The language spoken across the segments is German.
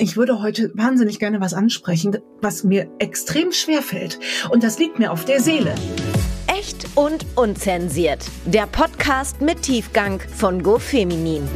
Ich würde heute wahnsinnig gerne was ansprechen, was mir extrem schwer fällt. Und das liegt mir auf der Seele. Echt und unzensiert. Der Podcast mit Tiefgang von GoFeminin.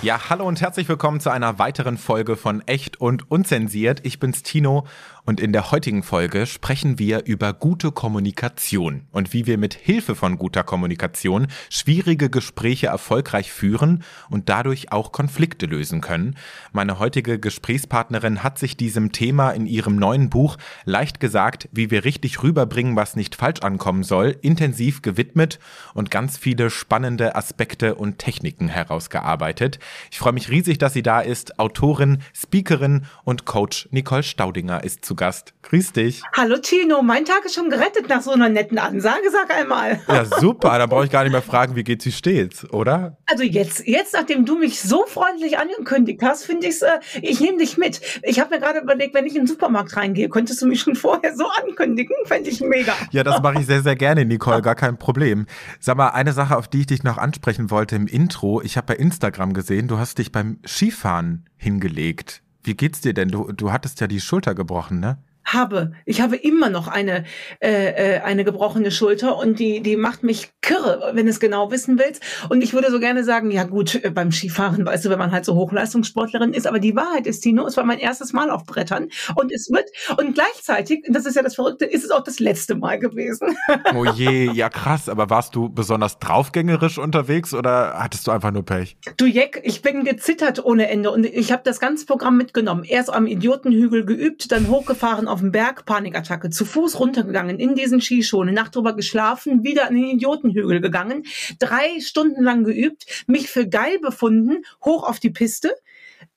Ja, hallo und herzlich willkommen zu einer weiteren Folge von Echt und Unzensiert. Ich bin's Tino und in der heutigen Folge sprechen wir über gute Kommunikation und wie wir mit Hilfe von guter Kommunikation schwierige Gespräche erfolgreich führen und dadurch auch Konflikte lösen können. Meine heutige Gesprächspartnerin hat sich diesem Thema in ihrem neuen Buch leicht gesagt, wie wir richtig rüberbringen, was nicht falsch ankommen soll, intensiv gewidmet und ganz viele spannende Aspekte und Techniken herausgearbeitet. Ich freue mich riesig, dass sie da ist. Autorin, Speakerin und Coach Nicole Staudinger ist zu Gast. Grüß dich. Hallo Tino, mein Tag ist schon gerettet nach so einer netten Ansage, sag einmal. Ja, super. Da brauche ich gar nicht mehr fragen, wie geht's, wie steht's, oder? Also jetzt, jetzt, nachdem du mich so freundlich angekündigt hast, finde ich's, äh, ich nehme dich mit. Ich habe mir gerade überlegt, wenn ich in den Supermarkt reingehe, könntest du mich schon vorher so ankündigen? Fände ich mega. Ja, das mache ich sehr, sehr gerne, Nicole, gar kein Problem. Sag mal, eine Sache, auf die ich dich noch ansprechen wollte im Intro. Ich habe bei Instagram gesehen, du hast dich beim Skifahren hingelegt. Wie geht's dir denn? Du, du hattest ja die Schulter gebrochen, ne? habe. Ich habe immer noch eine, äh, äh, eine gebrochene Schulter und die, die macht mich kirre, wenn du es genau wissen willst. Und ich würde so gerne sagen, ja gut, äh, beim Skifahren, weißt du, wenn man halt so Hochleistungssportlerin ist, aber die Wahrheit ist, Tino, es war mein erstes Mal auf Brettern und es wird, und gleichzeitig, das ist ja das Verrückte, ist es auch das letzte Mal gewesen. Oh je, ja krass, aber warst du besonders draufgängerisch unterwegs oder hattest du einfach nur Pech? Du Jeck, ich bin gezittert ohne Ende und ich habe das ganze Programm mitgenommen. Erst am Idiotenhügel geübt, dann hochgefahren auf dem Berg, Panikattacke, zu Fuß runtergegangen, in diesen Skischuhen, Nacht drüber geschlafen, wieder an den Idiotenhügel gegangen, drei Stunden lang geübt, mich für geil befunden, hoch auf die Piste,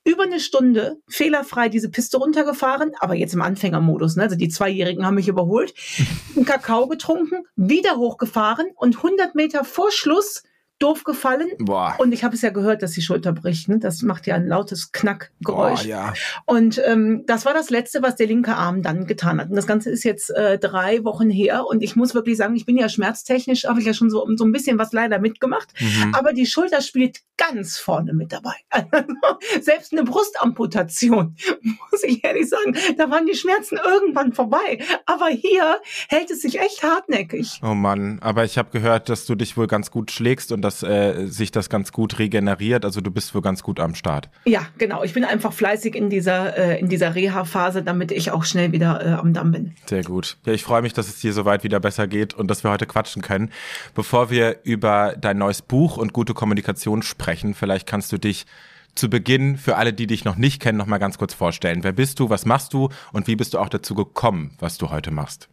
über eine Stunde fehlerfrei diese Piste runtergefahren, aber jetzt im Anfängermodus. Ne? Also die Zweijährigen haben mich überholt, einen Kakao getrunken, wieder hochgefahren und 100 Meter vor Schluss doof gefallen. Boah. Und ich habe es ja gehört, dass die Schulter bricht. Ne? Das macht ja ein lautes Knackgeräusch. Ja. Und ähm, das war das Letzte, was der linke Arm dann getan hat. Und das Ganze ist jetzt äh, drei Wochen her. Und ich muss wirklich sagen, ich bin ja schmerztechnisch, habe ich ja schon so, so ein bisschen was leider mitgemacht. Mhm. Aber die Schulter spielt ganz vorne mit dabei. selbst eine Brustamputation, muss ich ehrlich sagen, da waren die Schmerzen irgendwann vorbei. Aber hier hält es sich echt hartnäckig. Oh Mann, aber ich habe gehört, dass du dich wohl ganz gut schlägst und dass äh, sich das ganz gut regeneriert. Also du bist wohl ganz gut am Start. Ja, genau. Ich bin einfach fleißig in dieser, äh, in dieser Reha-Phase, damit ich auch schnell wieder äh, am Damm bin. Sehr gut. Ja, ich freue mich, dass es dir soweit wieder besser geht und dass wir heute quatschen können. Bevor wir über dein neues Buch und gute Kommunikation sprechen, vielleicht kannst du dich zu Beginn für alle, die dich noch nicht kennen, noch mal ganz kurz vorstellen. Wer bist du, was machst du und wie bist du auch dazu gekommen, was du heute machst?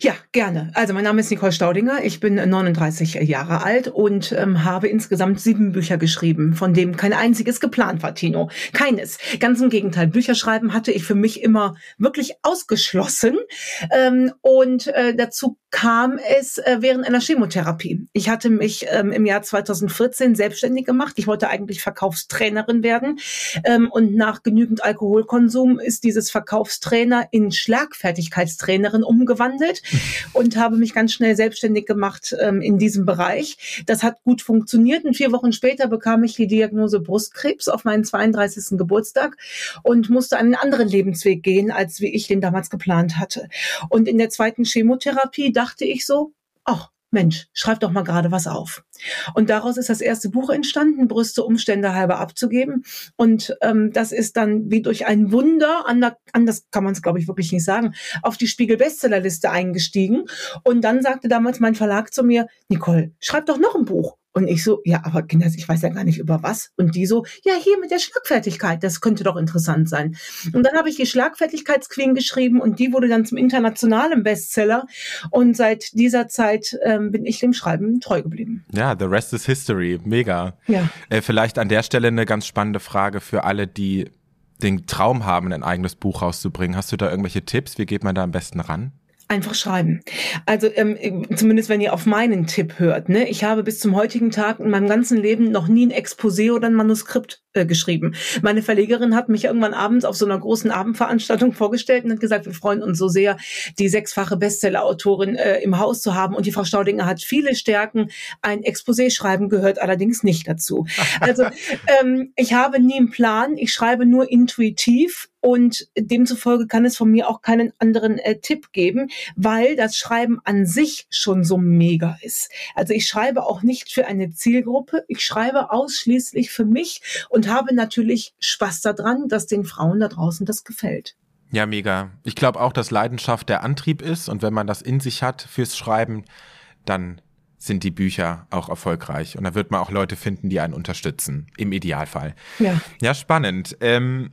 Ja, gerne. Also mein Name ist Nicole Staudinger, ich bin 39 Jahre alt und ähm, habe insgesamt sieben Bücher geschrieben, von dem kein einziges geplant war, Tino. Keines. Ganz im Gegenteil. Bücher schreiben hatte ich für mich immer wirklich ausgeschlossen. Ähm, und äh, dazu kam es äh, während einer Chemotherapie. Ich hatte mich ähm, im Jahr 2014 selbstständig gemacht. Ich wollte eigentlich Verkaufstrainerin werden. Ähm, und nach genügend Alkoholkonsum ist dieses Verkaufstrainer in Schlagfertigkeitstrainerin umgewandelt gewandelt und habe mich ganz schnell selbstständig gemacht ähm, in diesem Bereich. Das hat gut funktioniert und vier Wochen später bekam ich die Diagnose Brustkrebs auf meinen 32. Geburtstag und musste einen anderen Lebensweg gehen, als wie ich den damals geplant hatte. Und in der zweiten Chemotherapie dachte ich so, ach, Mensch, schreib doch mal gerade was auf. Und daraus ist das erste Buch entstanden, Brüste Umstände halber abzugeben. Und ähm, das ist dann wie durch ein Wunder, anders kann man es, glaube ich, wirklich nicht sagen, auf die Spiegel-Bestsellerliste eingestiegen. Und dann sagte damals mein Verlag zu mir, Nicole, schreib doch noch ein Buch. Und ich so, ja, aber Kinder, ich weiß ja gar nicht über was. Und die so, ja, hier mit der Schlagfertigkeit, das könnte doch interessant sein. Und dann habe ich die Schlagfertigkeitsqueen geschrieben und die wurde dann zum internationalen Bestseller. Und seit dieser Zeit ähm, bin ich dem Schreiben treu geblieben. Ja, the rest is history. Mega. Ja. Äh, vielleicht an der Stelle eine ganz spannende Frage für alle, die den Traum haben, ein eigenes Buch rauszubringen. Hast du da irgendwelche Tipps? Wie geht man da am besten ran? Einfach schreiben. Also ähm, zumindest wenn ihr auf meinen Tipp hört. Ne? Ich habe bis zum heutigen Tag in meinem ganzen Leben noch nie ein Exposé oder ein Manuskript äh, geschrieben. Meine Verlegerin hat mich irgendwann abends auf so einer großen Abendveranstaltung vorgestellt und hat gesagt, wir freuen uns so sehr, die sechsfache Bestsellerautorin äh, im Haus zu haben. Und die Frau Staudinger hat viele Stärken. Ein Exposé schreiben gehört allerdings nicht dazu. Also ähm, ich habe nie einen Plan. Ich schreibe nur intuitiv und demzufolge kann es von mir auch keinen anderen äh, Tipp geben, weil das Schreiben an sich schon so mega ist. Also ich schreibe auch nicht für eine Zielgruppe, ich schreibe ausschließlich für mich und habe natürlich Spaß daran, dass den Frauen da draußen das gefällt. Ja, mega. Ich glaube auch, dass Leidenschaft der Antrieb ist und wenn man das in sich hat fürs Schreiben, dann sind die Bücher auch erfolgreich und da wird man auch Leute finden, die einen unterstützen, im Idealfall. Ja, ja spannend. Ähm,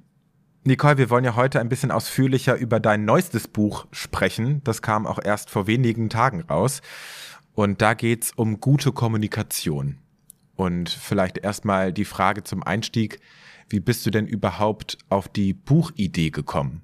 Nicole, wir wollen ja heute ein bisschen ausführlicher über dein neuestes Buch sprechen. Das kam auch erst vor wenigen Tagen raus. Und da geht's um gute Kommunikation. Und vielleicht erstmal die Frage zum Einstieg, wie bist du denn überhaupt auf die Buchidee gekommen?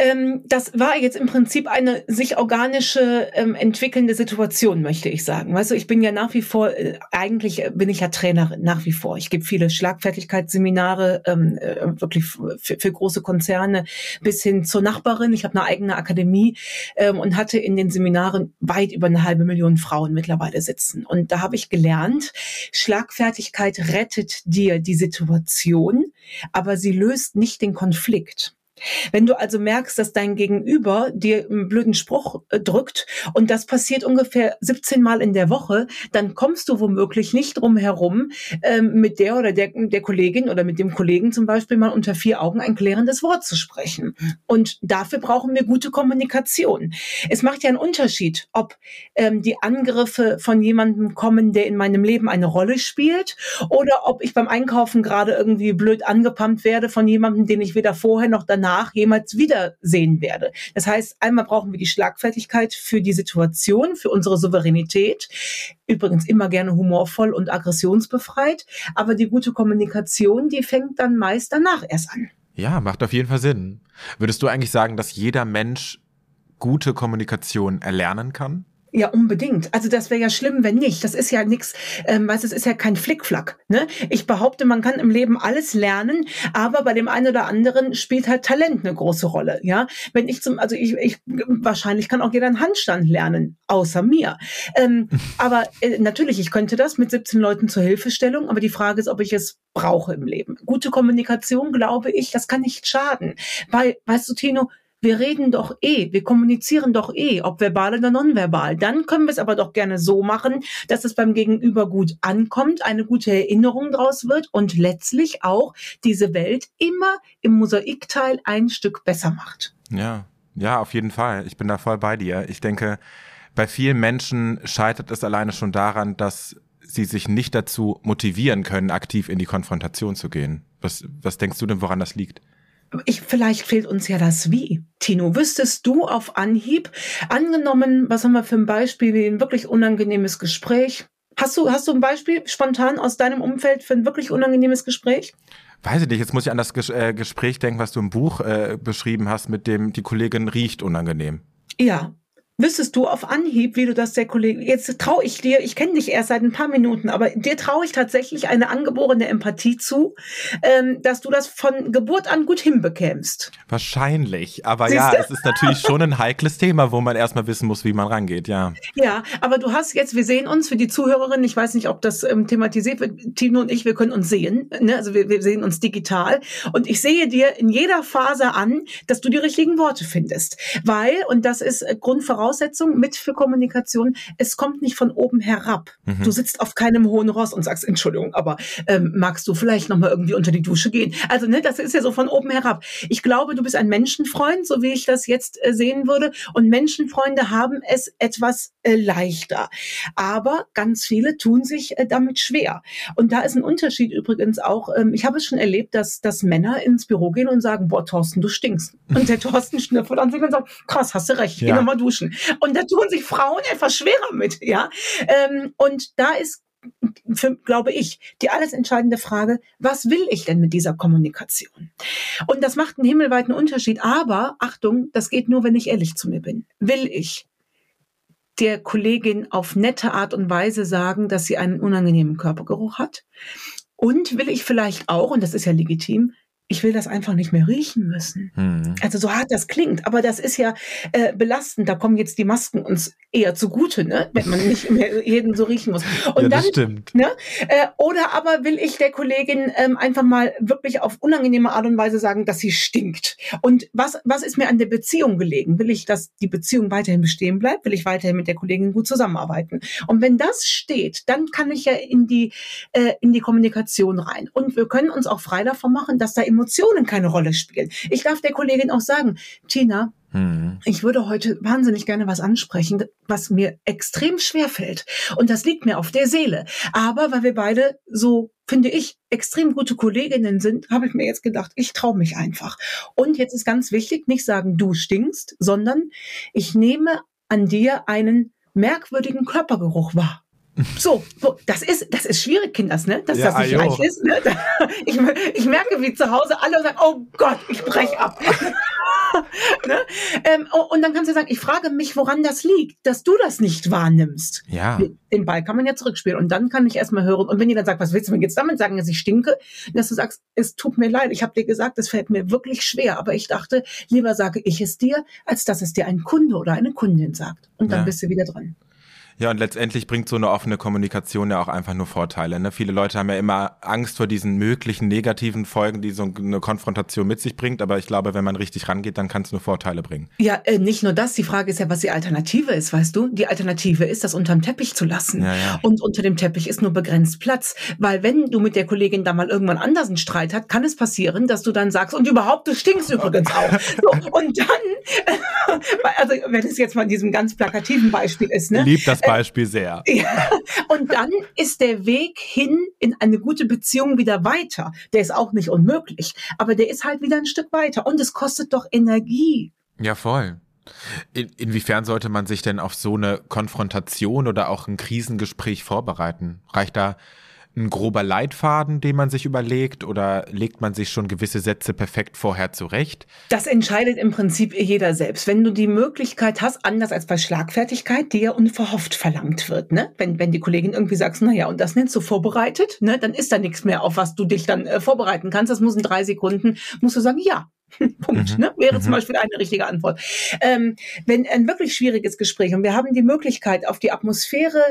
Ähm, das war jetzt im Prinzip eine sich organische ähm, entwickelnde Situation, möchte ich sagen. Weißt du, ich bin ja nach wie vor, äh, eigentlich bin ich ja Trainerin, nach wie vor. Ich gebe viele Schlagfertigkeitsseminare, ähm, äh, wirklich für, große Konzerne bis hin zur Nachbarin. Ich habe eine eigene Akademie ähm, und hatte in den Seminaren weit über eine halbe Million Frauen mittlerweile sitzen. Und da habe ich gelernt, Schlagfertigkeit rettet dir die Situation, aber sie löst nicht den Konflikt. Wenn du also merkst, dass dein Gegenüber dir einen blöden Spruch äh, drückt und das passiert ungefähr 17 Mal in der Woche, dann kommst du womöglich nicht drum herum, ähm, mit der oder der, der Kollegin oder mit dem Kollegen zum Beispiel mal unter vier Augen ein klärendes Wort zu sprechen. Und dafür brauchen wir gute Kommunikation. Es macht ja einen Unterschied, ob ähm, die Angriffe von jemandem kommen, der in meinem Leben eine Rolle spielt, oder ob ich beim Einkaufen gerade irgendwie blöd angepumpt werde von jemandem, den ich weder vorher noch danach danach jemals wiedersehen werde. Das heißt, einmal brauchen wir die Schlagfertigkeit für die Situation, für unsere Souveränität. Übrigens immer gerne humorvoll und aggressionsbefreit. Aber die gute Kommunikation, die fängt dann meist danach erst an. Ja, macht auf jeden Fall Sinn. Würdest du eigentlich sagen, dass jeder Mensch gute Kommunikation erlernen kann? Ja, unbedingt. Also das wäre ja schlimm, wenn nicht. Das ist ja nichts, ähm, weißt es ist ja kein Flickflack. Ne? Ich behaupte, man kann im Leben alles lernen, aber bei dem einen oder anderen spielt halt Talent eine große Rolle. Ja, wenn ich zum, also ich, ich wahrscheinlich kann auch jeder einen Handstand lernen, außer mir. Ähm, aber äh, natürlich, ich könnte das mit 17 Leuten zur Hilfestellung, aber die Frage ist, ob ich es brauche im Leben. Gute Kommunikation, glaube ich, das kann nicht schaden. Weil, weißt du, Tino, wir reden doch eh, wir kommunizieren doch eh, ob verbal oder nonverbal. Dann können wir es aber doch gerne so machen, dass es beim Gegenüber gut ankommt, eine gute Erinnerung draus wird und letztlich auch diese Welt immer im Mosaikteil ein Stück besser macht. Ja, ja, auf jeden Fall. Ich bin da voll bei dir. Ich denke, bei vielen Menschen scheitert es alleine schon daran, dass sie sich nicht dazu motivieren können, aktiv in die Konfrontation zu gehen. Was, was denkst du denn, woran das liegt? Ich, vielleicht fehlt uns ja das Wie. Tino, wüsstest du auf Anhieb, angenommen, was haben wir für ein Beispiel, wie ein wirklich unangenehmes Gespräch? Hast du, hast du ein Beispiel spontan aus deinem Umfeld für ein wirklich unangenehmes Gespräch? Weiß ich nicht, jetzt muss ich an das Ges äh, Gespräch denken, was du im Buch äh, beschrieben hast, mit dem die Kollegin riecht unangenehm. Ja, Wüsstest du auf Anhieb, wie du das der Kollege, jetzt traue ich dir, ich kenne dich erst seit ein paar Minuten, aber dir traue ich tatsächlich eine angeborene Empathie zu, ähm, dass du das von Geburt an gut hinbekämst. Wahrscheinlich, aber Siehst ja, du? es ist natürlich schon ein heikles Thema, wo man erstmal wissen muss, wie man rangeht, ja. Ja, aber du hast jetzt, wir sehen uns für die Zuhörerin, ich weiß nicht, ob das ähm, thematisiert wird, Tino und ich, wir können uns sehen, ne? also wir, wir sehen uns digital und ich sehe dir in jeder Phase an, dass du die richtigen Worte findest, weil, und das ist äh, Grundvoraussetzung, Voraussetzung mit für Kommunikation. Es kommt nicht von oben herab. Mhm. Du sitzt auf keinem hohen Ross und sagst, Entschuldigung, aber ähm, magst du vielleicht noch mal irgendwie unter die Dusche gehen? Also ne, das ist ja so von oben herab. Ich glaube, du bist ein Menschenfreund, so wie ich das jetzt äh, sehen würde. Und Menschenfreunde haben es etwas äh, leichter. Aber ganz viele tun sich äh, damit schwer. Und da ist ein Unterschied übrigens auch. Ähm, ich habe es schon erlebt, dass, dass Männer ins Büro gehen und sagen, boah, Thorsten, du stinkst. Und der Thorsten schnüffelt an sich und sagt, krass, hast du recht, ich ja. geh nochmal duschen. Und da tun sich Frauen etwas schwerer mit, ja. Ähm, und da ist für, glaube ich, die alles entscheidende Frage, was will ich denn mit dieser Kommunikation? Und das macht einen himmelweiten Unterschied. Aber Achtung, das geht nur, wenn ich ehrlich zu mir bin. Will ich der Kollegin auf nette Art und Weise sagen, dass sie einen unangenehmen Körpergeruch hat? Und will ich vielleicht auch, und das ist ja legitim, ich will das einfach nicht mehr riechen müssen. Hm. Also so hart das klingt, aber das ist ja äh, belastend. Da kommen jetzt die Masken uns eher zugute, ne? wenn man nicht mehr jeden so riechen muss. Und ja, das dann, stimmt. Ne? Äh, oder aber will ich der Kollegin ähm, einfach mal wirklich auf unangenehme Art und Weise sagen, dass sie stinkt. Und was, was ist mir an der Beziehung gelegen? Will ich, dass die Beziehung weiterhin bestehen bleibt? Will ich weiterhin mit der Kollegin gut zusammenarbeiten? Und wenn das steht, dann kann ich ja in die, äh, in die Kommunikation rein. Und wir können uns auch frei davon machen, dass da immer Emotionen keine Rolle spielen. Ich darf der Kollegin auch sagen, Tina, hm. Ich würde heute wahnsinnig gerne was ansprechen, was mir extrem schwer fällt. Und das liegt mir auf der Seele. Aber weil wir beide so, finde ich, extrem gute Kolleginnen sind, habe ich mir jetzt gedacht, ich traue mich einfach. Und jetzt ist ganz wichtig, nicht sagen, du stinkst, sondern ich nehme an dir einen merkwürdigen Körpergeruch wahr. So, so, das ist, das ist schwierig, Kinders, ne? Dass ja, das nicht leicht ist. Ne? Ich, ich, merke, wie zu Hause alle sagen, oh Gott, ich breche ab. ne? ähm, und dann kannst du sagen, ich frage mich, woran das liegt, dass du das nicht wahrnimmst. Ja. Den Ball kann man ja zurückspielen. Und dann kann ich erstmal hören. Und wenn ihr dann sagt, was willst du mir jetzt damit sagen, dass ich stinke, dass du sagst, es tut mir leid, ich habe dir gesagt, es fällt mir wirklich schwer. Aber ich dachte, lieber sage ich es dir, als dass es dir ein Kunde oder eine Kundin sagt. Und dann ja. bist du wieder dran. Ja, und letztendlich bringt so eine offene Kommunikation ja auch einfach nur Vorteile. Ne? Viele Leute haben ja immer Angst vor diesen möglichen negativen Folgen, die so eine Konfrontation mit sich bringt. Aber ich glaube, wenn man richtig rangeht, dann kann es nur Vorteile bringen. Ja, äh, nicht nur das. Die Frage ist ja, was die Alternative ist, weißt du? Die Alternative ist, das unterm Teppich zu lassen. Ja, ja. Und unter dem Teppich ist nur begrenzt Platz. Weil wenn du mit der Kollegin da mal irgendwann anders einen Streit hast, kann es passieren, dass du dann sagst, und überhaupt, du stinkst übrigens auch. So, und dann, also wenn es jetzt mal in diesem ganz plakativen Beispiel ist, ne? Liebt das Beispiel sehr. Ja. Und dann ist der Weg hin in eine gute Beziehung wieder weiter. Der ist auch nicht unmöglich, aber der ist halt wieder ein Stück weiter. Und es kostet doch Energie. Ja, voll. In, inwiefern sollte man sich denn auf so eine Konfrontation oder auch ein Krisengespräch vorbereiten? Reicht da ein grober Leitfaden, den man sich überlegt oder legt man sich schon gewisse Sätze perfekt vorher zurecht? Das entscheidet im Prinzip jeder selbst. Wenn du die Möglichkeit hast, anders als bei Schlagfertigkeit, die ja unverhofft verlangt wird, ne? Wenn, wenn die Kollegin irgendwie sagt, naja, und das nennst du vorbereitet, ne? Dann ist da nichts mehr, auf was du dich dann äh, vorbereiten kannst. Das muss in drei Sekunden, musst du sagen, ja, Punkt, mhm. ne? wäre mhm. zum Beispiel eine richtige Antwort. Ähm, wenn ein wirklich schwieriges Gespräch und wir haben die Möglichkeit, auf die Atmosphäre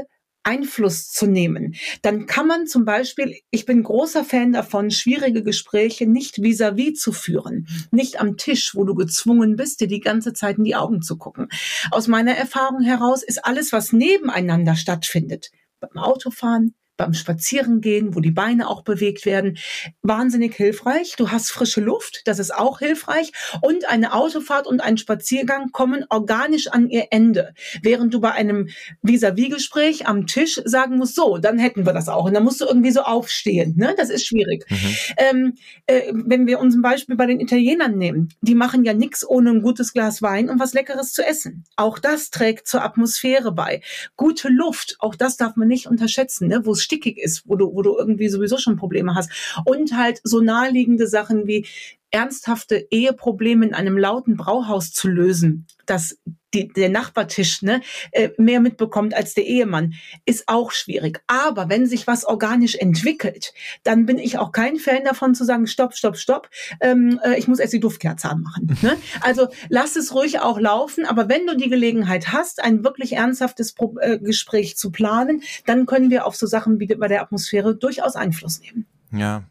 Einfluss zu nehmen, dann kann man zum Beispiel, ich bin großer Fan davon, schwierige Gespräche nicht vis-à-vis -vis zu führen, nicht am Tisch, wo du gezwungen bist, dir die ganze Zeit in die Augen zu gucken. Aus meiner Erfahrung heraus ist alles, was nebeneinander stattfindet, beim Autofahren, beim Spazierengehen, wo die Beine auch bewegt werden, wahnsinnig hilfreich. Du hast frische Luft, das ist auch hilfreich. Und eine Autofahrt und ein Spaziergang kommen organisch an ihr Ende. Während du bei einem Vis-à-vis-Gespräch am Tisch sagen musst, so, dann hätten wir das auch. Und dann musst du irgendwie so aufstehen. Ne? Das ist schwierig. Mhm. Ähm, äh, wenn wir uns ein Beispiel bei den Italienern nehmen, die machen ja nichts ohne ein gutes Glas Wein und was Leckeres zu essen. Auch das trägt zur Atmosphäre bei. Gute Luft, auch das darf man nicht unterschätzen, ne? wo es stickig ist, wo du, wo du irgendwie sowieso schon Probleme hast. Und halt so naheliegende Sachen wie ernsthafte Eheprobleme in einem lauten Brauhaus zu lösen, dass die, der Nachbartisch ne, äh, mehr mitbekommt als der Ehemann, ist auch schwierig. Aber wenn sich was organisch entwickelt, dann bin ich auch kein Fan davon zu sagen, stopp, stopp, stopp, ähm, äh, ich muss erst die Duftkerze anmachen. Ne? Also lass es ruhig auch laufen, aber wenn du die Gelegenheit hast, ein wirklich ernsthaftes Pro äh, Gespräch zu planen, dann können wir auf so Sachen wie bei der Atmosphäre durchaus Einfluss nehmen. Ja,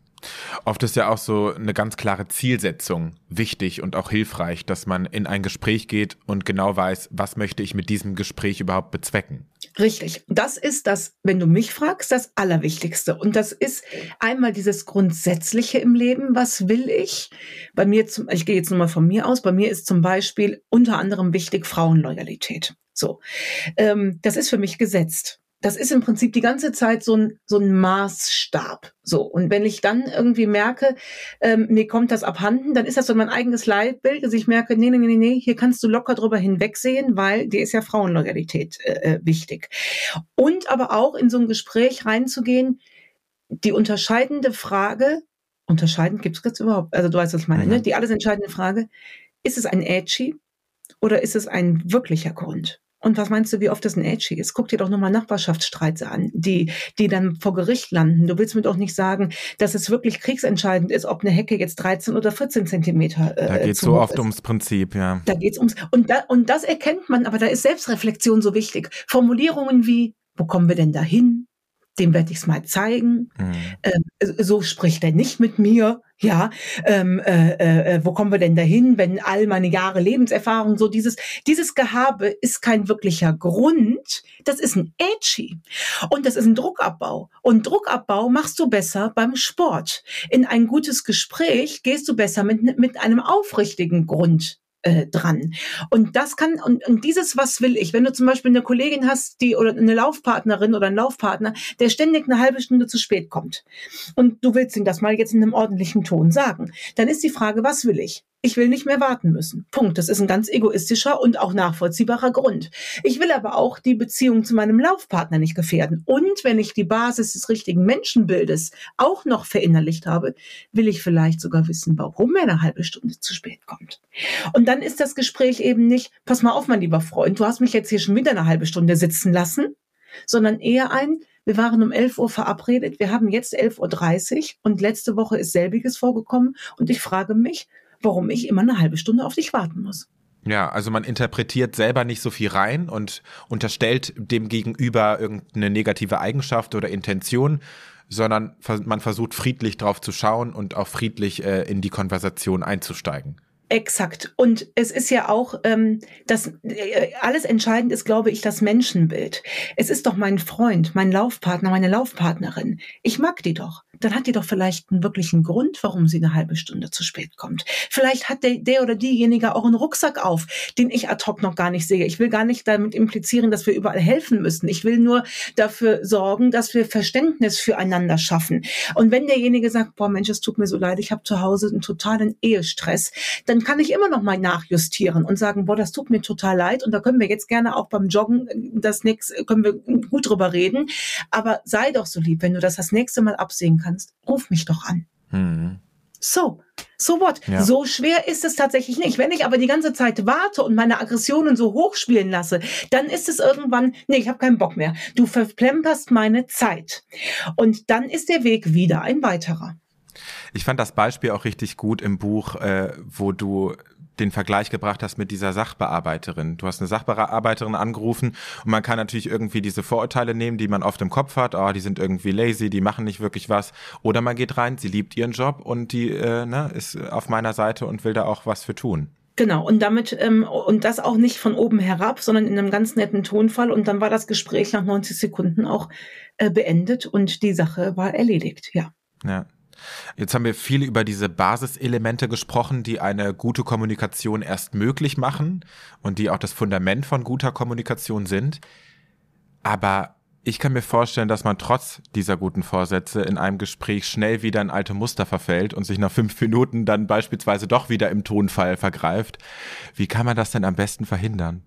Oft ist ja auch so eine ganz klare Zielsetzung wichtig und auch hilfreich, dass man in ein Gespräch geht und genau weiß, was möchte ich mit diesem Gespräch überhaupt bezwecken. Richtig. Das ist das, wenn du mich fragst, das Allerwichtigste. Und das ist einmal dieses Grundsätzliche im Leben. Was will ich? Bei mir, zum, ich gehe jetzt nur mal von mir aus, bei mir ist zum Beispiel unter anderem wichtig Frauenloyalität. So. Ähm, das ist für mich gesetzt. Das ist im Prinzip die ganze Zeit so ein, so ein Maßstab. So. Und wenn ich dann irgendwie merke, ähm, mir kommt das abhanden, dann ist das so mein eigenes Leitbild, dass ich merke, nee, nee, nee, nee, hier kannst du locker drüber hinwegsehen, weil dir ist ja Frauenloyalität äh, äh, wichtig. Und aber auch in so ein Gespräch reinzugehen, die unterscheidende Frage, unterscheidend gibt es jetzt überhaupt, also du weißt, was ich meine, mhm. ne? die alles entscheidende Frage, ist es ein Edgy oder ist es ein wirklicher Grund? Und was meinst du, wie oft das ein Edgy ist? Guck dir doch nochmal Nachbarschaftsstreits an, die, die dann vor Gericht landen. Du willst mir doch nicht sagen, dass es wirklich kriegsentscheidend ist, ob eine Hecke jetzt 13 oder 14 Zentimeter äh, Da geht es so oft ist. ums Prinzip, ja. Da geht's ums, und, da, und das erkennt man, aber da ist Selbstreflexion so wichtig. Formulierungen wie, wo kommen wir denn dahin? Dem werde ich es mal zeigen. Mhm. Ähm, so spricht er nicht mit mir. Ja, ähm, äh, äh, äh, wo kommen wir denn dahin, wenn all meine Jahre Lebenserfahrung so dieses dieses Gehabe ist kein wirklicher Grund, das ist ein Edgy und das ist ein Druckabbau und Druckabbau machst du besser beim Sport. In ein gutes Gespräch gehst du besser mit mit einem aufrichtigen Grund äh, dran. Und das kann, und, und dieses Was will ich, wenn du zum Beispiel eine Kollegin hast, die oder eine Laufpartnerin oder einen Laufpartner, der ständig eine halbe Stunde zu spät kommt und du willst ihm das mal jetzt in einem ordentlichen Ton sagen, dann ist die Frage, was will ich? Ich will nicht mehr warten müssen. Punkt. Das ist ein ganz egoistischer und auch nachvollziehbarer Grund. Ich will aber auch die Beziehung zu meinem Laufpartner nicht gefährden. Und wenn ich die Basis des richtigen Menschenbildes auch noch verinnerlicht habe, will ich vielleicht sogar wissen, warum er eine halbe Stunde zu spät kommt. Und dann ist das Gespräch eben nicht, pass mal auf, mein lieber Freund, du hast mich jetzt hier schon wieder eine halbe Stunde sitzen lassen, sondern eher ein, wir waren um 11 Uhr verabredet, wir haben jetzt 11.30 Uhr und letzte Woche ist selbiges vorgekommen und ich frage mich, warum ich immer eine halbe Stunde auf dich warten muss. Ja, also man interpretiert selber nicht so viel rein und unterstellt dem Gegenüber irgendeine negative Eigenschaft oder Intention, sondern man versucht friedlich drauf zu schauen und auch friedlich äh, in die Konversation einzusteigen. Exakt. Und es ist ja auch, ähm, das äh, alles entscheidend ist, glaube ich, das Menschenbild. Es ist doch mein Freund, mein Laufpartner, meine Laufpartnerin. Ich mag die doch dann hat die doch vielleicht einen wirklichen Grund, warum sie eine halbe Stunde zu spät kommt. Vielleicht hat der, der oder diejenige auch einen Rucksack auf, den ich ad hoc noch gar nicht sehe. Ich will gar nicht damit implizieren, dass wir überall helfen müssen. Ich will nur dafür sorgen, dass wir Verständnis füreinander schaffen. Und wenn derjenige sagt, boah Mensch, es tut mir so leid, ich habe zu Hause einen totalen Ehestress, dann kann ich immer noch mal nachjustieren und sagen, boah, das tut mir total leid und da können wir jetzt gerne auch beim Joggen das nächste, können wir gut drüber reden. Aber sei doch so lieb, wenn du das das nächste Mal absehen kannst kannst, ruf mich doch an. Mhm. So, so what? Ja. So schwer ist es tatsächlich nicht. Wenn ich aber die ganze Zeit warte und meine Aggressionen so hochspielen lasse, dann ist es irgendwann, nee, ich habe keinen Bock mehr. Du verplemperst meine Zeit. Und dann ist der Weg wieder ein weiterer. Ich fand das Beispiel auch richtig gut im Buch, äh, wo du den Vergleich gebracht hast mit dieser Sachbearbeiterin. Du hast eine Sachbearbeiterin angerufen und man kann natürlich irgendwie diese Vorurteile nehmen, die man oft im Kopf hat. Oh, die sind irgendwie lazy, die machen nicht wirklich was. Oder man geht rein, sie liebt ihren Job und die äh, ne, ist auf meiner Seite und will da auch was für tun. Genau, und damit, ähm, und das auch nicht von oben herab, sondern in einem ganz netten Tonfall. Und dann war das Gespräch nach 90 Sekunden auch äh, beendet und die Sache war erledigt, ja. Ja, Jetzt haben wir viel über diese Basiselemente gesprochen, die eine gute Kommunikation erst möglich machen und die auch das Fundament von guter Kommunikation sind. Aber ich kann mir vorstellen, dass man trotz dieser guten Vorsätze in einem Gespräch schnell wieder in alte Muster verfällt und sich nach fünf Minuten dann beispielsweise doch wieder im Tonfall vergreift. Wie kann man das denn am besten verhindern?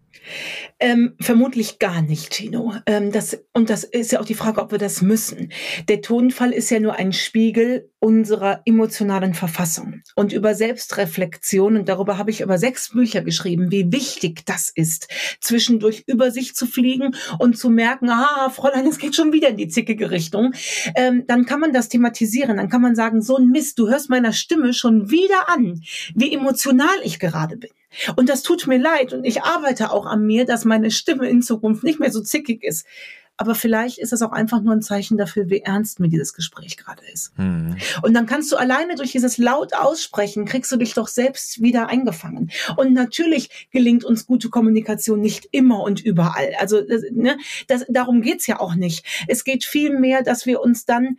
Ähm, vermutlich gar nicht, Tino. Ähm, das, und das ist ja auch die Frage, ob wir das müssen. Der Tonfall ist ja nur ein Spiegel unserer emotionalen Verfassung. Und über Selbstreflexion, und darüber habe ich über sechs Bücher geschrieben, wie wichtig das ist, zwischendurch über sich zu fliegen und zu merken, ah, Fräulein, es geht schon wieder in die zickige Richtung. Ähm, dann kann man das thematisieren. Dann kann man sagen, so ein Mist, du hörst meiner Stimme schon wieder an, wie emotional ich gerade bin. Und das tut mir leid und ich arbeite auch an mir, dass meine Stimme in Zukunft nicht mehr so zickig ist. Aber vielleicht ist es auch einfach nur ein Zeichen dafür, wie ernst mir dieses Gespräch gerade ist. Hm. Und dann kannst du alleine durch dieses laut aussprechen, kriegst du dich doch selbst wieder eingefangen. Und natürlich gelingt uns gute Kommunikation nicht immer und überall. Also ne, das, darum geht's ja auch nicht. Es geht viel mehr, dass wir uns dann,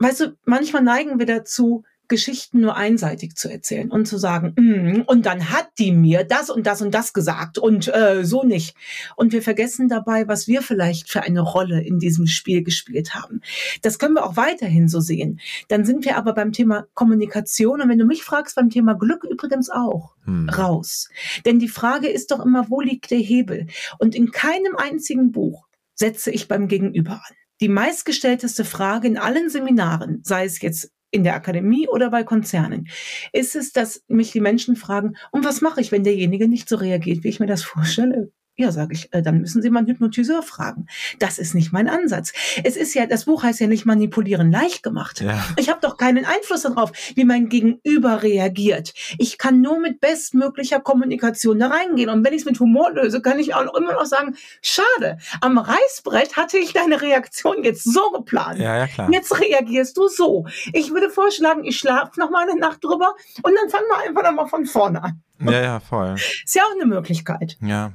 weißt du, manchmal neigen wir dazu, Geschichten nur einseitig zu erzählen und zu sagen, mm, und dann hat die mir das und das und das gesagt und äh, so nicht. Und wir vergessen dabei, was wir vielleicht für eine Rolle in diesem Spiel gespielt haben. Das können wir auch weiterhin so sehen. Dann sind wir aber beim Thema Kommunikation und wenn du mich fragst, beim Thema Glück übrigens auch hm. raus. Denn die Frage ist doch immer, wo liegt der Hebel? Und in keinem einzigen Buch setze ich beim Gegenüber an. Die meistgestellteste Frage in allen Seminaren, sei es jetzt in der Akademie oder bei Konzernen, ist es, dass mich die Menschen fragen, und was mache ich, wenn derjenige nicht so reagiert, wie ich mir das vorstelle? Ja, sage ich, äh, dann müssen Sie mal einen Hypnotiseur fragen. Das ist nicht mein Ansatz. Es ist ja, das Buch heißt ja nicht manipulieren leicht gemacht. Ja. Ich habe doch keinen Einfluss darauf, wie mein Gegenüber reagiert. Ich kann nur mit bestmöglicher Kommunikation da reingehen. Und wenn ich es mit Humor löse, kann ich auch immer noch sagen, schade, am Reißbrett hatte ich deine Reaktion jetzt so geplant. Ja, ja, klar. Jetzt reagierst du so. Ich würde vorschlagen, ich schlafe noch mal eine Nacht drüber und dann fangen wir einfach noch mal von vorne an. Ja, ja, voll. Ist ja auch eine Möglichkeit. Ja.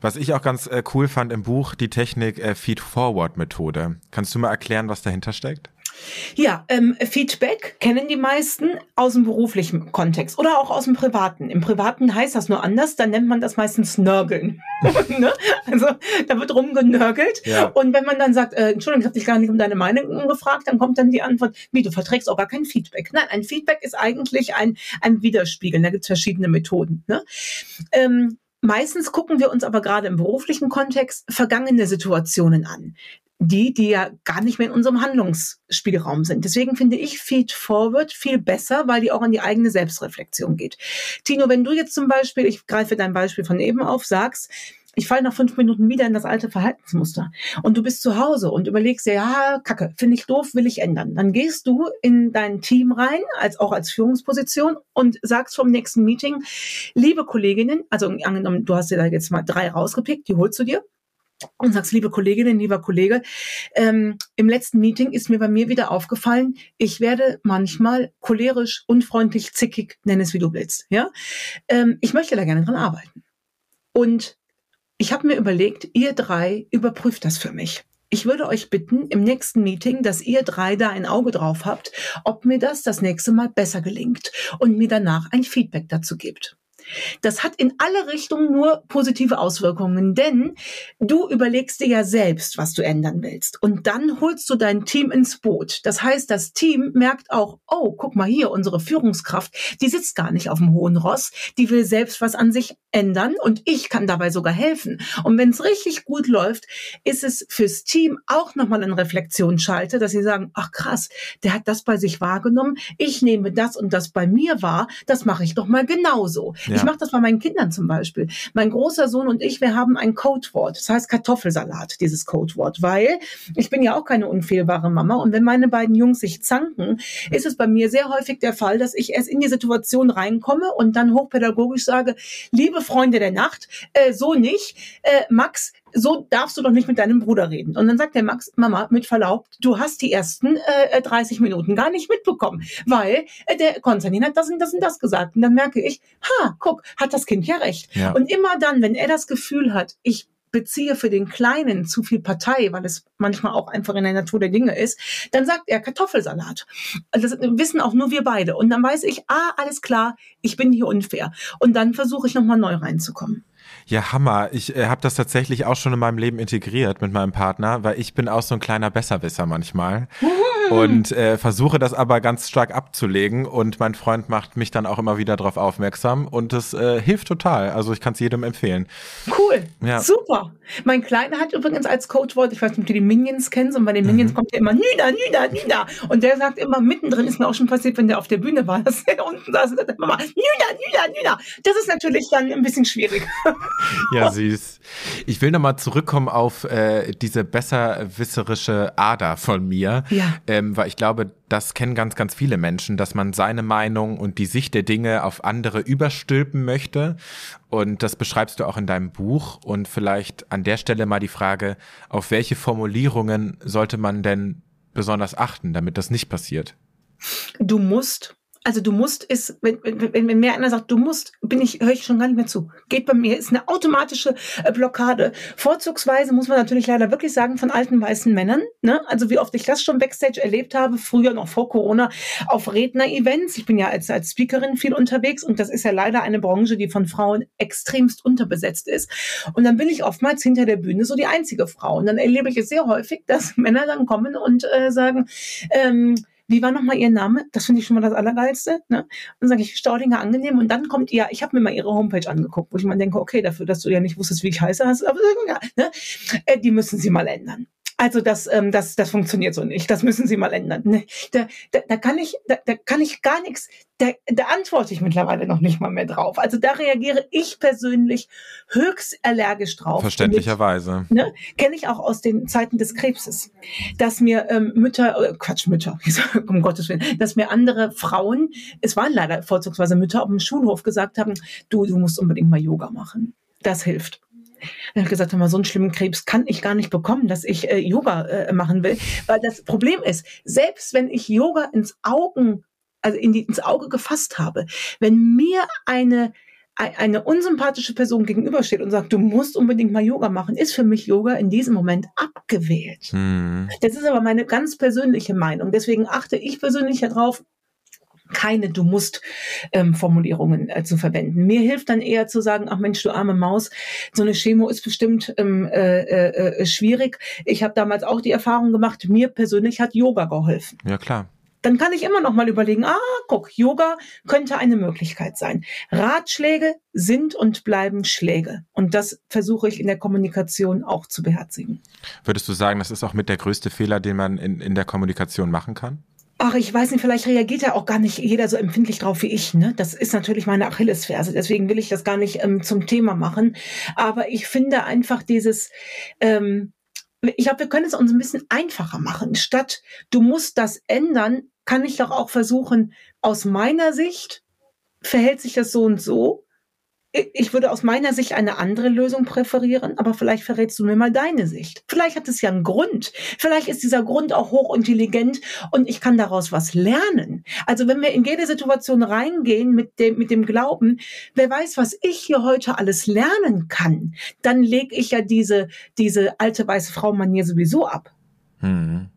Was ich auch ganz äh, cool fand im Buch, die Technik äh, Feed-Forward-Methode. Kannst du mal erklären, was dahinter steckt? Ja, ähm, Feedback kennen die meisten aus dem beruflichen Kontext oder auch aus dem privaten. Im privaten heißt das nur anders, dann nennt man das meistens Nörgeln. ne? Also da wird rumgenörgelt. Ja. Und wenn man dann sagt, äh, Entschuldigung, ich habe dich gar nicht um deine Meinung gefragt, dann kommt dann die Antwort, wie, du verträgst auch gar kein Feedback. Nein, ein Feedback ist eigentlich ein, ein Widerspiegeln. Da gibt es verschiedene Methoden. Ne? Ähm, Meistens gucken wir uns aber gerade im beruflichen Kontext vergangene Situationen an die, die ja gar nicht mehr in unserem Handlungsspielraum sind. Deswegen finde ich Feed Forward viel besser, weil die auch in die eigene Selbstreflexion geht. Tino, wenn du jetzt zum Beispiel, ich greife dein Beispiel von eben auf, sagst, ich falle nach fünf Minuten wieder in das alte Verhaltensmuster. Und du bist zu Hause und überlegst dir, ja, Kacke, finde ich doof, will ich ändern. Dann gehst du in dein Team rein, als auch als Führungsposition und sagst vom nächsten Meeting, liebe Kolleginnen, also angenommen, du hast dir da jetzt mal drei rausgepickt, die holst du dir und sagst, liebe Kolleginnen, lieber Kollege, ähm, im letzten Meeting ist mir bei mir wieder aufgefallen, ich werde manchmal cholerisch, unfreundlich, zickig, nenn es wie du willst. Ja, ähm, ich möchte da gerne dran arbeiten. Und ich habe mir überlegt, ihr drei überprüft das für mich. Ich würde euch bitten, im nächsten Meeting, dass ihr drei da ein Auge drauf habt, ob mir das das nächste Mal besser gelingt und mir danach ein Feedback dazu gebt. Das hat in alle Richtungen nur positive Auswirkungen, denn du überlegst dir ja selbst, was du ändern willst. Und dann holst du dein Team ins Boot. Das heißt, das Team merkt auch, oh, guck mal hier, unsere Führungskraft, die sitzt gar nicht auf dem hohen Ross, die will selbst was an sich ändern und ich kann dabei sogar helfen. Und wenn es richtig gut läuft, ist es fürs Team auch nochmal ein Reflexionsschalter, dass sie sagen, ach krass, der hat das bei sich wahrgenommen, ich nehme das und das bei mir wahr, das mache ich doch mal genauso. Ja. Ich mache das bei meinen Kindern zum Beispiel. Mein großer Sohn und ich, wir haben ein Codewort. Das heißt Kartoffelsalat, dieses Codewort. Weil ich bin ja auch keine unfehlbare Mama. Und wenn meine beiden Jungs sich zanken, ist es bei mir sehr häufig der Fall, dass ich erst in die Situation reinkomme und dann hochpädagogisch sage, liebe Freunde der Nacht, äh, so nicht. Äh, Max, so darfst du doch nicht mit deinem Bruder reden. Und dann sagt der Max, Mama, mit Verlaub, du hast die ersten äh, 30 Minuten gar nicht mitbekommen, weil äh, der Konstantin hat das und das und das gesagt. Und dann merke ich, ha, guck, hat das Kind ja recht. Ja. Und immer dann, wenn er das Gefühl hat, ich beziehe für den Kleinen zu viel Partei, weil es manchmal auch einfach in der Natur der Dinge ist, dann sagt er Kartoffelsalat. Das wissen auch nur wir beide. Und dann weiß ich, ah, alles klar, ich bin hier unfair. Und dann versuche ich nochmal neu reinzukommen. Ja, Hammer. Ich äh, habe das tatsächlich auch schon in meinem Leben integriert mit meinem Partner, weil ich bin auch so ein kleiner Besserwisser manchmal und äh, versuche das aber ganz stark abzulegen und mein Freund macht mich dann auch immer wieder darauf aufmerksam und es äh, hilft total. Also ich kann es jedem empfehlen. Cool, ja. super. Mein Kleiner hat übrigens als Codewort, ich weiß nicht, ob du die Minions kennst und bei den Minions mhm. kommt ja immer Nüda, Nüda, Nüda und der sagt immer mittendrin, ist mir auch schon passiert, wenn der auf der Bühne war, dass er unten saß und sagt immer Nüda, Nüda, Nüda. Das ist natürlich dann ein bisschen schwierig. Ja, süß. Ich will nochmal zurückkommen auf äh, diese besserwisserische Ader von mir, ja. Ähm, weil ich glaube, das kennen ganz, ganz viele Menschen, dass man seine Meinung und die Sicht der Dinge auf andere überstülpen möchte. Und das beschreibst du auch in deinem Buch. Und vielleicht an der Stelle mal die Frage, auf welche Formulierungen sollte man denn besonders achten, damit das nicht passiert? Du musst Also du musst ist, wenn, wenn, wenn mehr einer sagt, du musst, bin ich, höre ich schon gar nicht mehr zu. Geht bei mir, ist eine automatische äh, Blockade. Vorzugsweise muss man natürlich leider wirklich sagen, von alten weißen Männern. Ne? Also wie oft ich das schon Backstage erlebt habe, früher noch vor Corona, auf Redner-Events. Ich bin ja als, als Speakerin viel unterwegs und das ist ja leider eine Branche, die von Frauen extremst unterbesetzt ist. Und dann bin ich oftmals hinter der Bühne so die einzige Frau. Und dann erlebe ich es sehr häufig, dass Männer dann kommen und äh, sagen, ähm, wie war nochmal Ihr Name? Das finde ich schon mal das Allergeilste. Ne? Und sage ich, Staudinger angenehm. Und dann kommt ihr, ich habe mir mal Ihre Homepage angeguckt, wo ich mal denke, okay, dafür, dass du ja nicht wusstest, wie ich heiße, hast, aber ne? Äh, die müssen Sie mal ändern. Also das, ähm, das, das funktioniert so nicht. Das müssen Sie mal ändern. Ne? Da, da, da kann ich, da, da kann ich gar nichts. Da, da antworte ich mittlerweile noch nicht mal mehr drauf. Also da reagiere ich persönlich höchst allergisch drauf. Verständlicherweise. Ne? Kenne ich auch aus den Zeiten des Krebses, dass mir ähm, Mütter, äh, Quatsch Mütter, um Gottes Willen, dass mir andere Frauen, es waren leider vorzugsweise Mütter auf dem Schulhof gesagt haben, du, du musst unbedingt mal Yoga machen. Das hilft. Er hat gesagt, mal so einen schlimmen Krebs kann ich gar nicht bekommen, dass ich äh, Yoga äh, machen will. Weil das Problem ist, selbst wenn ich Yoga ins Augen, also in die, ins Auge gefasst habe, wenn mir eine eine unsympathische Person gegenübersteht und sagt, du musst unbedingt mal Yoga machen, ist für mich Yoga in diesem Moment abgewählt. Hm. Das ist aber meine ganz persönliche Meinung. Deswegen achte ich persönlich darauf, keine Du musst ähm, Formulierungen äh, zu verwenden. Mir hilft dann eher zu sagen, ach Mensch, du arme Maus, so eine Chemo ist bestimmt ähm, äh, äh, äh schwierig. Ich habe damals auch die Erfahrung gemacht, mir persönlich hat Yoga geholfen. Ja, klar. Dann kann ich immer noch mal überlegen, ah, guck, Yoga könnte eine Möglichkeit sein. Ratschläge sind und bleiben Schläge. Und das versuche ich in der Kommunikation auch zu beherzigen. Würdest du sagen, das ist auch mit der größte Fehler, den man in, in der Kommunikation machen kann? Ach, ich weiß nicht, vielleicht reagiert ja auch gar nicht jeder so empfindlich drauf wie ich. Ne? Das ist natürlich meine Achillesferse, deswegen will ich das gar nicht ähm, zum Thema machen. Aber ich finde einfach dieses, ähm, ich glaube, wir können es uns ein bisschen einfacher machen. Statt du musst das ändern, kann ich doch auch versuchen, aus meiner Sicht verhält sich das so und so ich würde aus meiner Sicht eine andere Lösung präferieren, aber vielleicht verrätst du mir mal deine Sicht. Vielleicht hat es ja einen Grund. Vielleicht ist dieser Grund auch hochintelligent und ich kann daraus was lernen. Also wenn wir in jede Situation reingehen mit dem, mit dem Glauben, wer weiß, was ich hier heute alles lernen kann, dann lege ich ja diese, diese alte weiße Frau-Manier sowieso ab. Hm.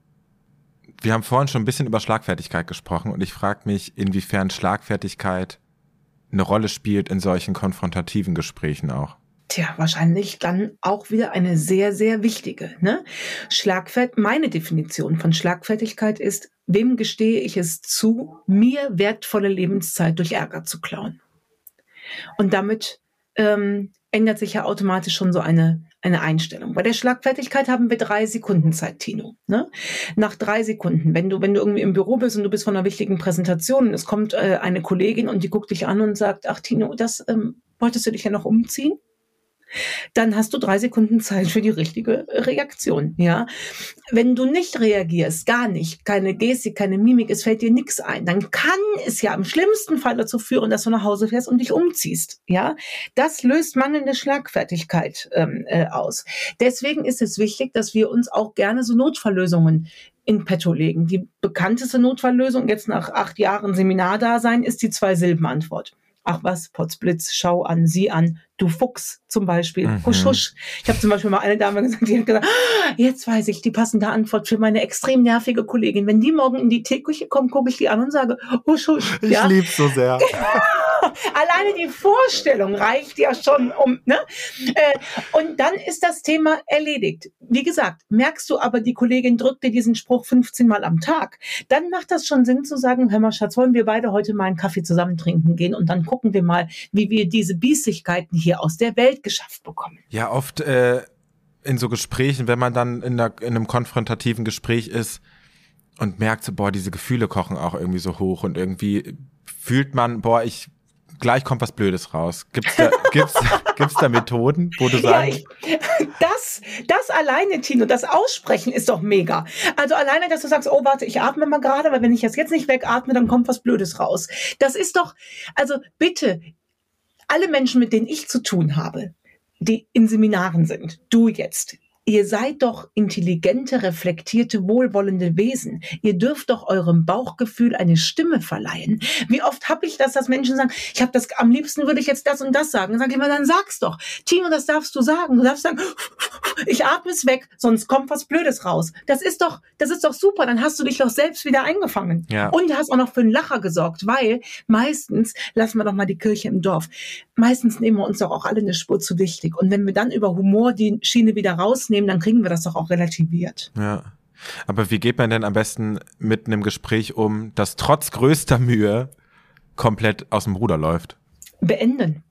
Wir haben vorhin schon ein bisschen über Schlagfertigkeit gesprochen und ich frage mich, inwiefern Schlagfertigkeit eine Rolle spielt in solchen konfrontativen Gesprächen auch? Tja, wahrscheinlich dann auch wieder eine sehr, sehr wichtige. Ne? Schlagfert, meine Definition von Schlagfertigkeit ist, wem gestehe ich es zu, mir wertvolle Lebenszeit durch Ärger zu klauen? Und damit ähm, ändert sich ja automatisch schon so eine, eine Einstellung. Bei der Schlagfertigkeit haben wir drei Sekunden Zeit, Tino. Ne? Nach drei Sekunden, wenn du, wenn du irgendwie im Büro bist und du bist von einer wichtigen Präsentation und es kommt äh, eine Kollegin und die guckt dich an und sagt, ach Tino, das ähm, wolltest du dich ja noch umziehen? Dann hast du drei Sekunden Zeit für die richtige Reaktion. Ja, wenn du nicht reagierst, gar nicht, keine Gestik, keine Mimik, es fällt dir nichts ein, dann kann es ja im schlimmsten Fall dazu führen, dass du nach Hause fährst und dich umziehst. Ja, das löst mangelnde Schlagfertigkeit ähm, äh, aus. Deswegen ist es wichtig, dass wir uns auch gerne so Notfalllösungen in petto legen. Die bekannteste Notfalllösung jetzt nach acht Jahren Seminardasein ist die Zwei-Silben-Antwort ach was, Potzblitz, schau an, sieh an, du Fuchs zum Beispiel, mhm. husch, husch. Ich habe zum Beispiel mal eine Dame gesagt, die hat gesagt, ah, jetzt weiß ich die passende Antwort für meine extrem nervige Kollegin. Wenn die morgen in die Teeküche kommt, gucke ich die an und sage, husch, husch. Ich ja? lieb's so sehr. Alleine die Vorstellung reicht ja schon um, ne? Äh, und dann ist das Thema erledigt. Wie gesagt, merkst du aber, die Kollegin drückt dir diesen Spruch 15 Mal am Tag, dann macht das schon Sinn zu sagen, hör mal, Schatz, wollen wir beide heute mal einen Kaffee zusammen trinken gehen und dann gucken wir mal, wie wir diese Biessigkeiten hier aus der Welt geschafft bekommen. Ja, oft äh, in so Gesprächen, wenn man dann in, der, in einem konfrontativen Gespräch ist, und merkt so, boah, diese Gefühle kochen auch irgendwie so hoch und irgendwie fühlt man, boah, ich gleich kommt was Blödes raus. Gibt's da, gibt's, gibt's da Methoden, wo du sagst? Ja, das, das alleine, Tino, das Aussprechen ist doch mega. Also alleine, dass du sagst, oh, warte, ich atme mal gerade, weil wenn ich das jetzt nicht wegatme, dann kommt was Blödes raus. Das ist doch, also bitte, alle Menschen, mit denen ich zu tun habe, die in Seminaren sind, du jetzt, Ihr seid doch intelligente, reflektierte, wohlwollende Wesen. Ihr dürft doch eurem Bauchgefühl eine Stimme verleihen. Wie oft habe ich das, dass Menschen sagen, ich habe das, am liebsten würde ich jetzt das und das sagen. Dann sage ich immer, dann sag's doch. Tino, das darfst du sagen. Du darfst sagen, ich atme es weg, sonst kommt was Blödes raus. Das ist doch, das ist doch super. Dann hast du dich doch selbst wieder eingefangen. Ja. Und hast auch noch für einen Lacher gesorgt, weil meistens, lassen wir doch mal die Kirche im Dorf, meistens nehmen wir uns doch auch alle eine Spur zu wichtig. Und wenn wir dann über Humor die Schiene wieder rausnehmen, dann kriegen wir das doch auch relativiert. Ja. Aber wie geht man denn am besten mit einem Gespräch um, das trotz größter Mühe komplett aus dem Ruder läuft? Beenden.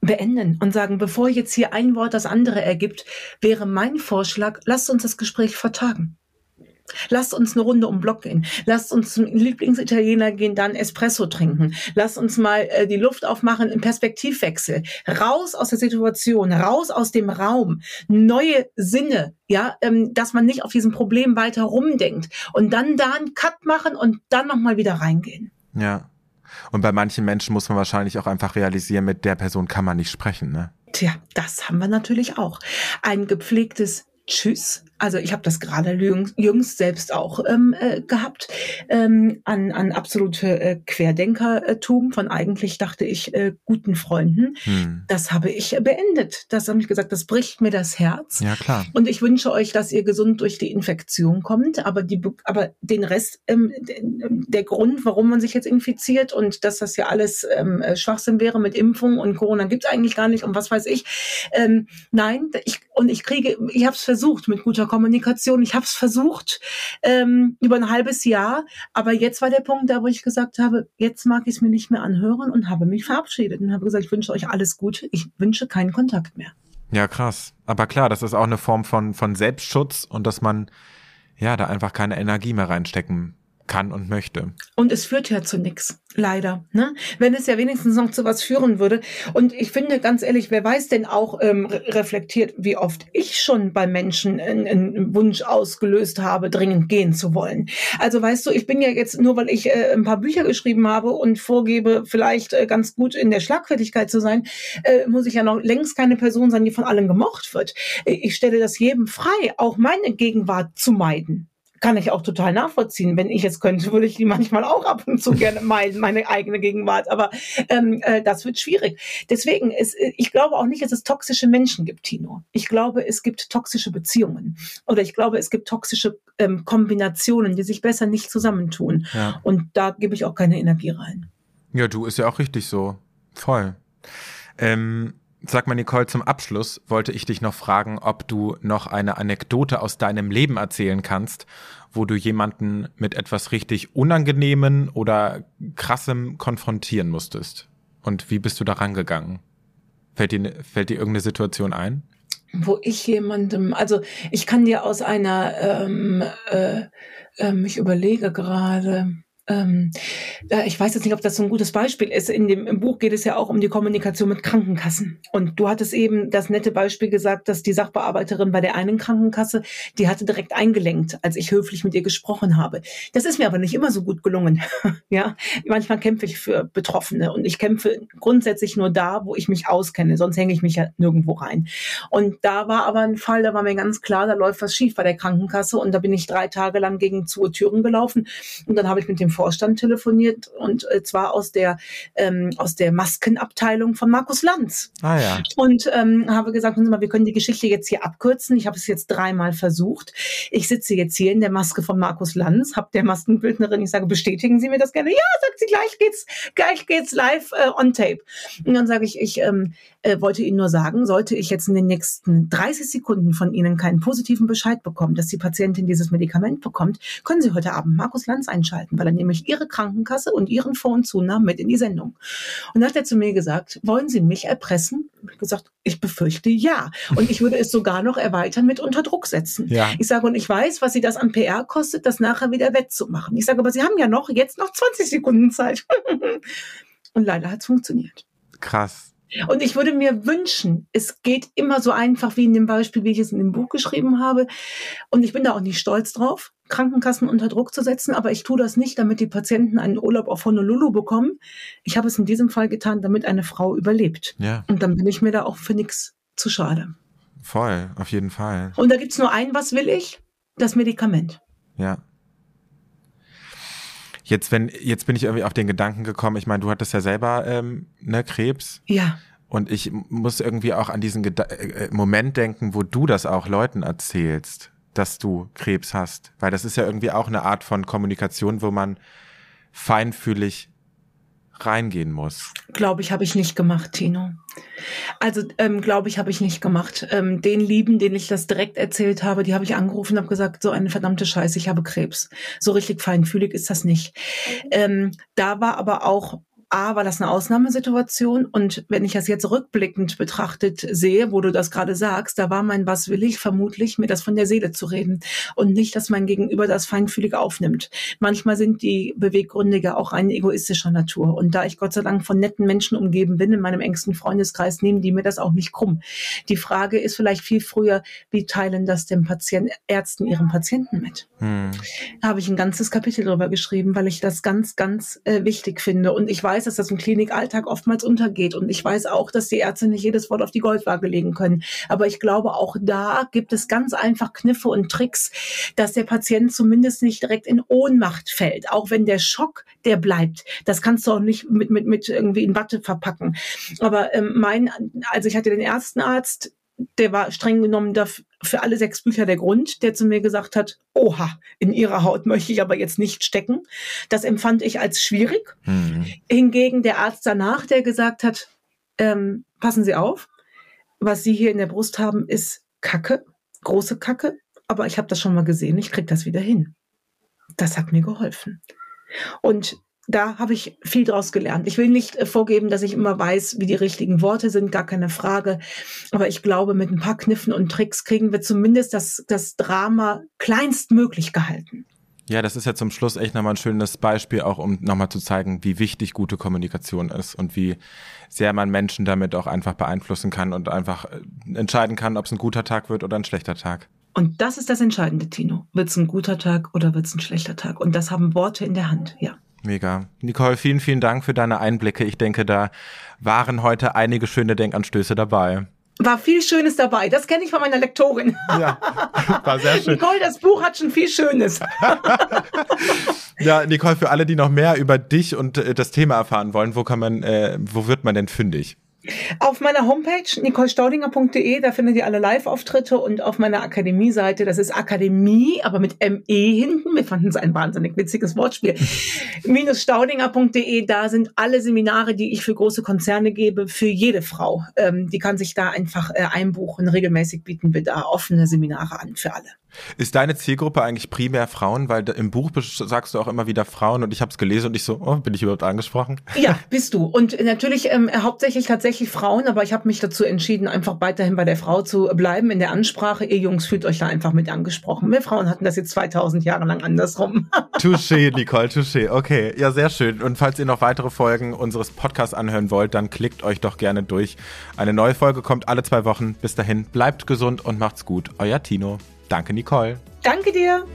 Beenden und sagen, bevor jetzt hier ein Wort das andere ergibt, wäre mein Vorschlag, lasst uns das Gespräch vertagen. Lasst uns eine Runde um den Block gehen. Lasst uns zum Lieblingsitaliener gehen, dann Espresso trinken. Lasst uns mal äh, die Luft aufmachen im Perspektivwechsel. Raus aus der Situation, raus aus dem Raum. Neue Sinne, ja, ähm, dass man nicht auf diesem Problem weiter rumdenkt. Und dann da einen Cut machen und dann nochmal wieder reingehen. Ja. Und bei manchen Menschen muss man wahrscheinlich auch einfach realisieren, mit der Person kann man nicht sprechen, ne? Tja, das haben wir natürlich auch. Ein gepflegtes Tschüss. Also ich habe das gerade jüngst selbst auch ähm, äh, gehabt, ähm, an, an absolute äh, Querdenkertum von eigentlich, dachte ich, äh, guten Freunden. Hm. Das habe ich beendet. Das habe ich gesagt, das bricht mir das Herz. Ja, klar. Und ich wünsche euch, dass ihr gesund durch die Infektion kommt. Aber, die, aber den Rest, ähm, der Grund, warum man sich jetzt infiziert und dass das ja alles ähm, äh, Schwachsinn wäre mit Impfung und Corona gibt's eigentlich gar nicht und was weiß ich. Ähm, nein, ich, und ich kriege, ich habe es versucht mit guter Kommunikation. Ich habe es versucht ähm, über ein halbes Jahr, aber jetzt war der Punkt da, wo ich gesagt habe, jetzt mag ich es mir nicht mehr anhören und habe mich verabschiedet und habe gesagt, ich wünsche euch alles Gute. Ich wünsche keinen Kontakt mehr. Ja, krass. Aber klar, das ist auch eine Form von, von Selbstschutz und dass man ja da einfach keine Energie mehr reinstecken kann und möchte. Und es führt ja zu nichts, leider. Ne? Wenn es ja wenigstens noch zu was führen würde. Und ich finde ganz ehrlich, wer weiß denn auch ähm, reflektiert, wie oft ich schon bei Menschen einen, einen, Wunsch ausgelöst habe, dringend gehen zu wollen. Also weißt du, ich bin ja jetzt nur, weil ich äh, ein paar Bücher geschrieben habe und vorgebe, vielleicht äh, ganz gut in der Schlagfertigkeit zu sein, äh, muss ich ja noch längst keine Person sein, die von allen gemocht wird. Ich stelle das jedem frei, auch meine Gegenwart zu meiden kann ich auch total nachvollziehen. Wenn ich es könnte, würde ich die manchmal auch ab und zu gerne meiden, meine eigene Gegenwart. Aber ähm, äh, das wird schwierig. Deswegen ist, äh, ich glaube auch nicht, dass es toxische Menschen gibt, Tino. Ich glaube, es gibt toxische Beziehungen. Oder ich glaube, es gibt toxische ähm, Kombinationen, die sich besser nicht zusammentun. Ja. Und da gebe ich auch keine Energie rein. Ja, du ist ja auch richtig so. Voll. Ähm, Sag mal, Nicole, zum Abschluss wollte ich dich noch fragen, ob du noch eine Anekdote aus deinem Leben erzählen kannst, wo du jemanden mit etwas richtig Unangenehmen oder Krassem konfrontieren musstest. Und wie bist du da rangegangen? Fällt dir, fällt dir irgendeine Situation ein? Wo ich jemandem, also ich kann dir aus einer, ähm, äh, äh, ich überlege gerade, ähm, ich weiß jetzt nicht, ob das so ein gutes Beispiel ist. In dem im Buch geht es ja auch um die Kommunikation mit Krankenkassen. Und du hattest eben das nette Beispiel gesagt, dass die Sachbearbeiterin bei der einen Krankenkasse, die hatte direkt eingelenkt, als ich höflich mit ihr gesprochen habe. Das ist mir aber nicht immer so gut gelungen. ja, manchmal kämpfe ich für Betroffene und ich kämpfe grundsätzlich nur da, wo ich mich auskenne. Sonst hänge ich mich ja nirgendwo rein. Und da war aber ein Fall, da war mir ganz klar, da läuft was schief bei der Krankenkasse und da bin ich drei Tage lang gegen zwei Türen gelaufen und dann habe ich mit dem Vorstand telefoniert und äh, zwar aus der ähm, aus der Maskenabteilung von Markus Lanz. Ah ja. Und ähm, habe gesagt, mal, wir können die Geschichte jetzt hier abkürzen. Ich habe es jetzt dreimal versucht. Ich sitze jetzt hier in der Maske von Markus Lanz, habe der Maskenbildnerin, ich sage, bestätigen Sie mir das gerne? Ja, sagt sie, gleich geht's, gleich geht's live äh, on tape. Und dann sage ich, ich ähm, äh, wollte Ihnen nur sagen, sollte ich jetzt in den nächsten 30 Sekunden von Ihnen keinen positiven Bescheid bekommen, dass die Patientin dieses Medikament bekommt, können Sie heute Abend Markus Lanz einschalten, weil er nämlich Ihre Krankenkasse und Ihren Vor- und Zunahmen mit in die Sendung. Und dann hat er zu mir gesagt, wollen Sie mich erpressen? Ich habe gesagt, ich befürchte ja. Und ich würde es sogar noch erweitern mit unter Druck setzen. Ja. Ich sage, und ich weiß, was Sie das an PR kostet, das nachher wieder wettzumachen. Ich sage, aber Sie haben ja noch jetzt noch 20 Sekunden Zeit. und leider hat es funktioniert. Krass. Und ich würde mir wünschen, es geht immer so einfach wie in dem Beispiel, wie ich es in dem Buch geschrieben habe. Und ich bin da auch nicht stolz drauf, Krankenkassen unter Druck zu setzen, aber ich tue das nicht, damit die Patienten einen Urlaub auf Honolulu bekommen. Ich habe es in diesem Fall getan, damit eine Frau überlebt. Ja. Und dann bin ich mir da auch für nichts zu schade. Voll, auf jeden Fall. Und da gibt's nur ein, was will ich? Das Medikament. Ja. Jetzt, wenn, jetzt bin ich irgendwie auf den Gedanken gekommen, ich meine, du hattest ja selber ähm, ne, Krebs. Ja. Und ich muss irgendwie auch an diesen Geda äh, Moment denken, wo du das auch Leuten erzählst, dass du Krebs hast. Weil das ist ja irgendwie auch eine Art von Kommunikation, wo man feinfühlig reingehen muss. Glaube ich, habe ich nicht gemacht, Tino. Also ähm, glaube ich, habe ich nicht gemacht. Ähm, den Lieben, denen ich das direkt erzählt habe, die habe ich angerufen und habe gesagt, so eine verdammte Scheiße, ich habe Krebs. So richtig feinfühlig ist das nicht. Ähm, da war aber auch A, war das eine Ausnahmesituation und wenn ich das jetzt rückblickend betrachtet sehe, wo du das gerade sagst, da war mein Was will ich vermutlich, mir das von der Seele zu reden und nicht, dass mein Gegenüber das feinfühlig aufnimmt. Manchmal sind die Beweggründe ja auch eine egoistischer Natur und da ich Gott sei Dank von netten Menschen umgeben bin in meinem engsten Freundeskreis, nehmen die mir das auch nicht krumm. Die Frage ist vielleicht viel früher, wie teilen das dem Patienten, Ärzten ihren Patienten mit? Hm. Da habe ich ein ganzes Kapitel drüber geschrieben, weil ich das ganz, ganz äh, wichtig finde und ich weiß, weiß, dass das im Klinikalltag oftmals untergeht. Und ich weiß auch, dass die Ärzte nicht jedes Wort auf die Goldwaage legen können. Aber ich glaube, auch da gibt es ganz einfach Kniffe und Tricks, dass der Patient zumindest nicht direkt in Ohnmacht fällt. Auch wenn der Schock, der bleibt. Das kannst du auch nicht mit, mit, mit irgendwie in Watte verpacken. Aber ähm, mein, also ich hatte den ersten Arzt, der war streng genommen für alle sechs Bücher der Grund, der zu mir gesagt hat, oha, in ihrer Haut möchte ich aber jetzt nicht stecken. Das empfand ich als schwierig. Mhm. Hingegen der Arzt danach, der gesagt hat, ähm, passen Sie auf, was Sie hier in der Brust haben, ist Kacke, große Kacke, aber ich habe das schon mal gesehen, ich krieg das wieder hin. Das hat mir geholfen. Und da habe ich viel draus gelernt. Ich will nicht äh, vorgeben, dass ich immer weiß, wie die richtigen Worte sind, gar keine Frage. Aber ich glaube, mit ein paar Kniffen und Tricks kriegen wir zumindest das, das Drama kleinstmöglich gehalten. Ja, das ist ja zum Schluss echt nochmal ein schönes Beispiel, auch um nochmal zu zeigen, wie wichtig gute Kommunikation ist und wie sehr man Menschen damit auch einfach beeinflussen kann und einfach äh, entscheiden kann, ob es ein guter Tag wird oder ein schlechter Tag. Und das ist das Entscheidende, Tino. Wird es ein guter Tag oder wird es ein schlechter Tag? Und das haben Worte in der Hand, ja. Mega. Nicole, vielen, vielen Dank für deine Einblicke. Ich denke, da waren heute einige schöne Denkanstöße dabei. War viel Schönes dabei. Das kenne ich von meiner Lektorin. Ja, war sehr schön. Nicole, das Buch hat schon viel Schönes. ja, Nicole, für alle, die noch mehr über dich und äh, das Thema erfahren wollen, wo kann man, äh, wo wird man denn fündig? Auf meiner Homepage nicolestaudinger.de, da findet ihr alle Live-Auftritte und auf meiner Akademie-Seite, das ist Akademie, aber mit ME hinten. Wir fanden es ein wahnsinnig witziges Wortspiel. minus staudinger.de, da sind alle Seminare, die ich für große Konzerne gebe, für jede Frau. Ähm, die kann sich da einfach äh, einbuchen. Regelmäßig bieten wir da offene Seminare an für alle. Ist deine Zielgruppe eigentlich primär Frauen? Weil im Buch sagst du auch immer wieder Frauen und ich habe es gelesen und ich so, oh, bin ich überhaupt angesprochen? Ja, bist du. Und natürlich ähm, hauptsächlich tatsächlich Frauen, aber ich habe mich dazu entschieden, einfach weiterhin bei der Frau zu bleiben in der Ansprache. Ihr Jungs fühlt euch da einfach mit angesprochen. Wir Frauen hatten das jetzt 2000 Jahre lang andersrum. touché, Nicole, touché. Okay, ja, sehr schön. Und falls ihr noch weitere Folgen unseres Podcasts anhören wollt, dann klickt euch doch gerne durch. Eine neue Folge kommt alle zwei Wochen. Bis dahin, bleibt gesund und macht's gut. Euer Tino. Danke, Nicole. Danke dir.